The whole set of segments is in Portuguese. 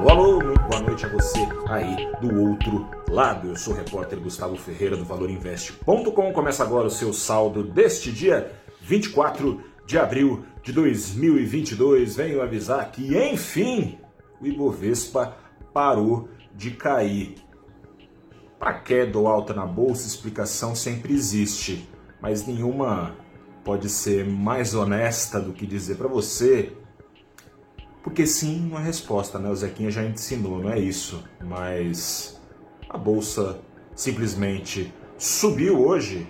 Alô, alô, muito boa noite a você aí do outro lado. Eu sou o repórter Gustavo Ferreira do ValorInvest.com. Começa agora o seu saldo deste dia 24 de abril de 2022. Venho avisar que, enfim, o Ibovespa parou de cair. Para queda ou alta na bolsa, explicação sempre existe, mas nenhuma pode ser mais honesta do que dizer para você porque sim, uma resposta, né? O Zequinha já ensinou, não é isso. Mas a bolsa simplesmente subiu hoje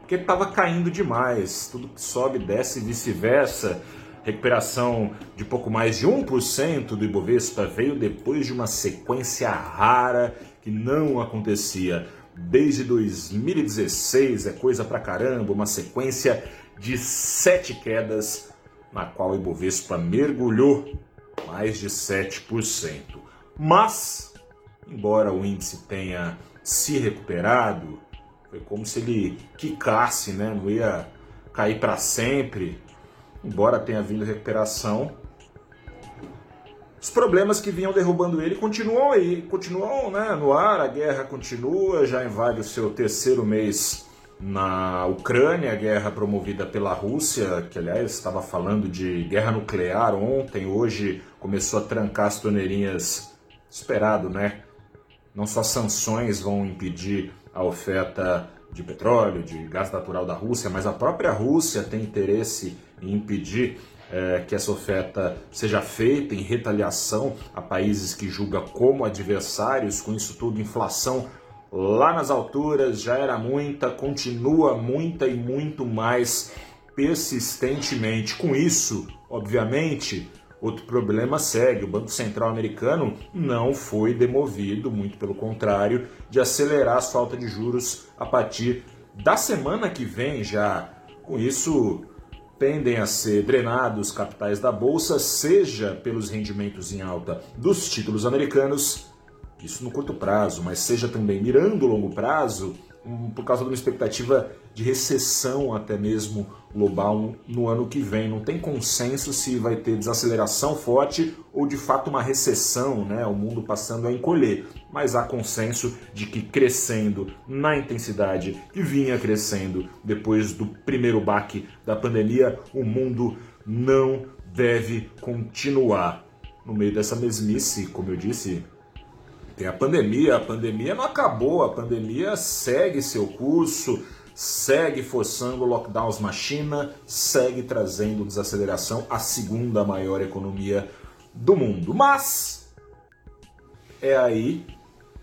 porque estava caindo demais. Tudo que sobe, desce e vice-versa. Recuperação de pouco mais de 1% do Ibovespa veio depois de uma sequência rara que não acontecia desde 2016. É coisa pra caramba, uma sequência de sete quedas na qual o Ibovespa mergulhou mais de 7%. Mas, embora o índice tenha se recuperado, foi como se ele quicasse, né? não ia cair para sempre. Embora tenha vindo recuperação, os problemas que vinham derrubando ele continuam aí, continuam né, no ar, a guerra continua, já invade o seu terceiro mês na Ucrânia, guerra promovida pela Rússia, que aliás estava falando de guerra nuclear ontem, hoje começou a trancar as torneirinhas, esperado, né? Não só sanções vão impedir a oferta de petróleo, de gás natural da Rússia, mas a própria Rússia tem interesse em impedir é, que essa oferta seja feita em retaliação a países que julga como adversários, com isso tudo, inflação lá nas alturas, já era muita, continua muita e muito mais persistentemente. Com isso, obviamente, outro problema segue. O Banco Central americano não foi demovido, muito pelo contrário, de acelerar a falta de juros a partir da semana que vem já. Com isso, tendem a ser drenados capitais da bolsa, seja pelos rendimentos em alta dos títulos americanos, isso no curto prazo, mas seja também mirando o longo prazo, um, por causa de uma expectativa de recessão até mesmo global no ano que vem. Não tem consenso se vai ter desaceleração forte ou de fato uma recessão, né? o mundo passando a encolher. Mas há consenso de que crescendo na intensidade que vinha crescendo depois do primeiro baque da pandemia, o mundo não deve continuar. No meio dessa mesmice, como eu disse, tem a pandemia, a pandemia não acabou, a pandemia segue seu curso, segue forçando lockdowns na China, segue trazendo desaceleração à segunda maior economia do mundo. Mas é aí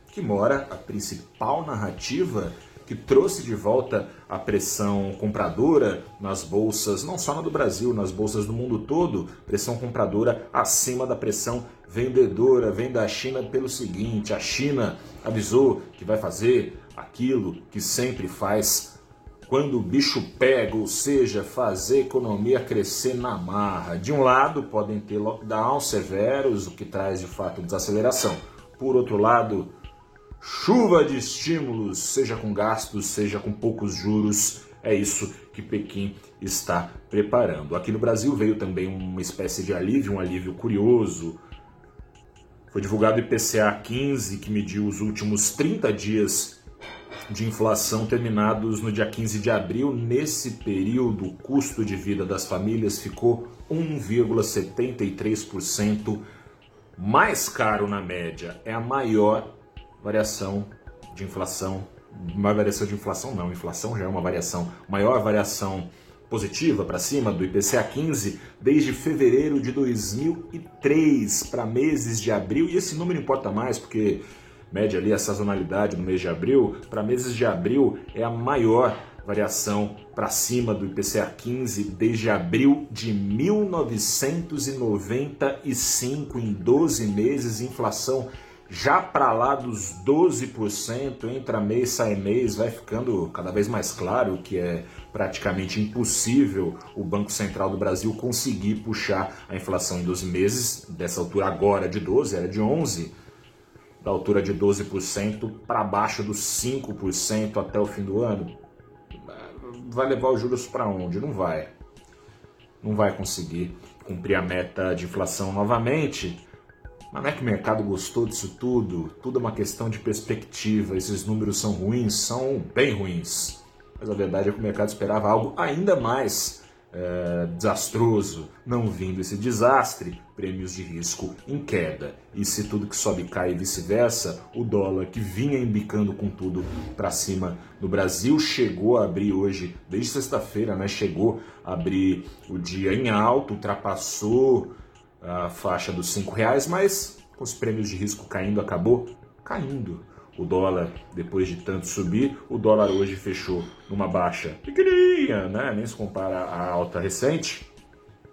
que mora a principal narrativa que trouxe de volta a pressão compradora nas bolsas, não só na do Brasil, nas bolsas do mundo todo, pressão compradora acima da pressão vendedora, vem da China pelo seguinte: a China avisou que vai fazer aquilo que sempre faz quando o bicho pega, ou seja, fazer a economia crescer na marra. De um lado, podem ter lockdowns severos, o que traz de fato desaceleração. Por outro lado, chuva de estímulos, seja com gastos, seja com poucos juros. É isso que Pequim está preparando. Aqui no Brasil veio também uma espécie de alívio, um alívio curioso. Foi divulgado o IPCA 15, que mediu os últimos 30 dias de inflação terminados no dia 15 de abril. Nesse período, o custo de vida das famílias ficou 1,73% mais caro na média. É a maior variação de inflação, uma variação de inflação não, inflação já é uma variação, maior variação positiva para cima do IPCA 15 desde fevereiro de 2003 para meses de abril, e esse número importa mais porque mede ali a sazonalidade no mês de abril, para meses de abril é a maior variação para cima do IPCA 15 desde abril de 1995 em 12 meses, inflação já para lá dos 12%, entra mês, sai mês, vai ficando cada vez mais claro que é praticamente impossível o Banco Central do Brasil conseguir puxar a inflação em 12 meses, dessa altura agora de 12, era de 11, da altura de 12% para baixo dos 5% até o fim do ano. Vai levar os juros para onde? Não vai. Não vai conseguir cumprir a meta de inflação novamente Mas não é que o mercado gostou disso tudo? Tudo é uma questão de perspectiva. Esses números são ruins, são bem ruins. Mas a verdade é que o mercado esperava algo ainda mais é, desastroso. Não vindo esse desastre, prêmios de risco em queda. E se tudo que sobe cai e vice-versa, o dólar que vinha embicando com tudo para cima no Brasil chegou a abrir hoje, desde sexta-feira, né? Chegou a abrir o dia em alto, ultrapassou a faixa dos cinco reais, mas com os prêmios de risco caindo, acabou caindo. O dólar, depois de tanto subir, o dólar hoje fechou numa baixa pequenininha, né? nem se compara à alta recente,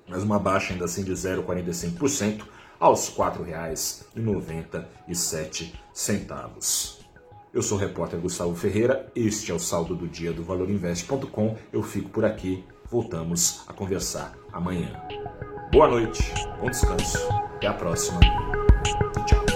mas uma baixa ainda assim de 0,45% aos R$ 4,97. Eu sou o repórter Gustavo Ferreira, este é o saldo do dia do valorinvest.com. Eu fico por aqui, voltamos a conversar amanhã. Boa noite, bom descanso, até a próxima tchau.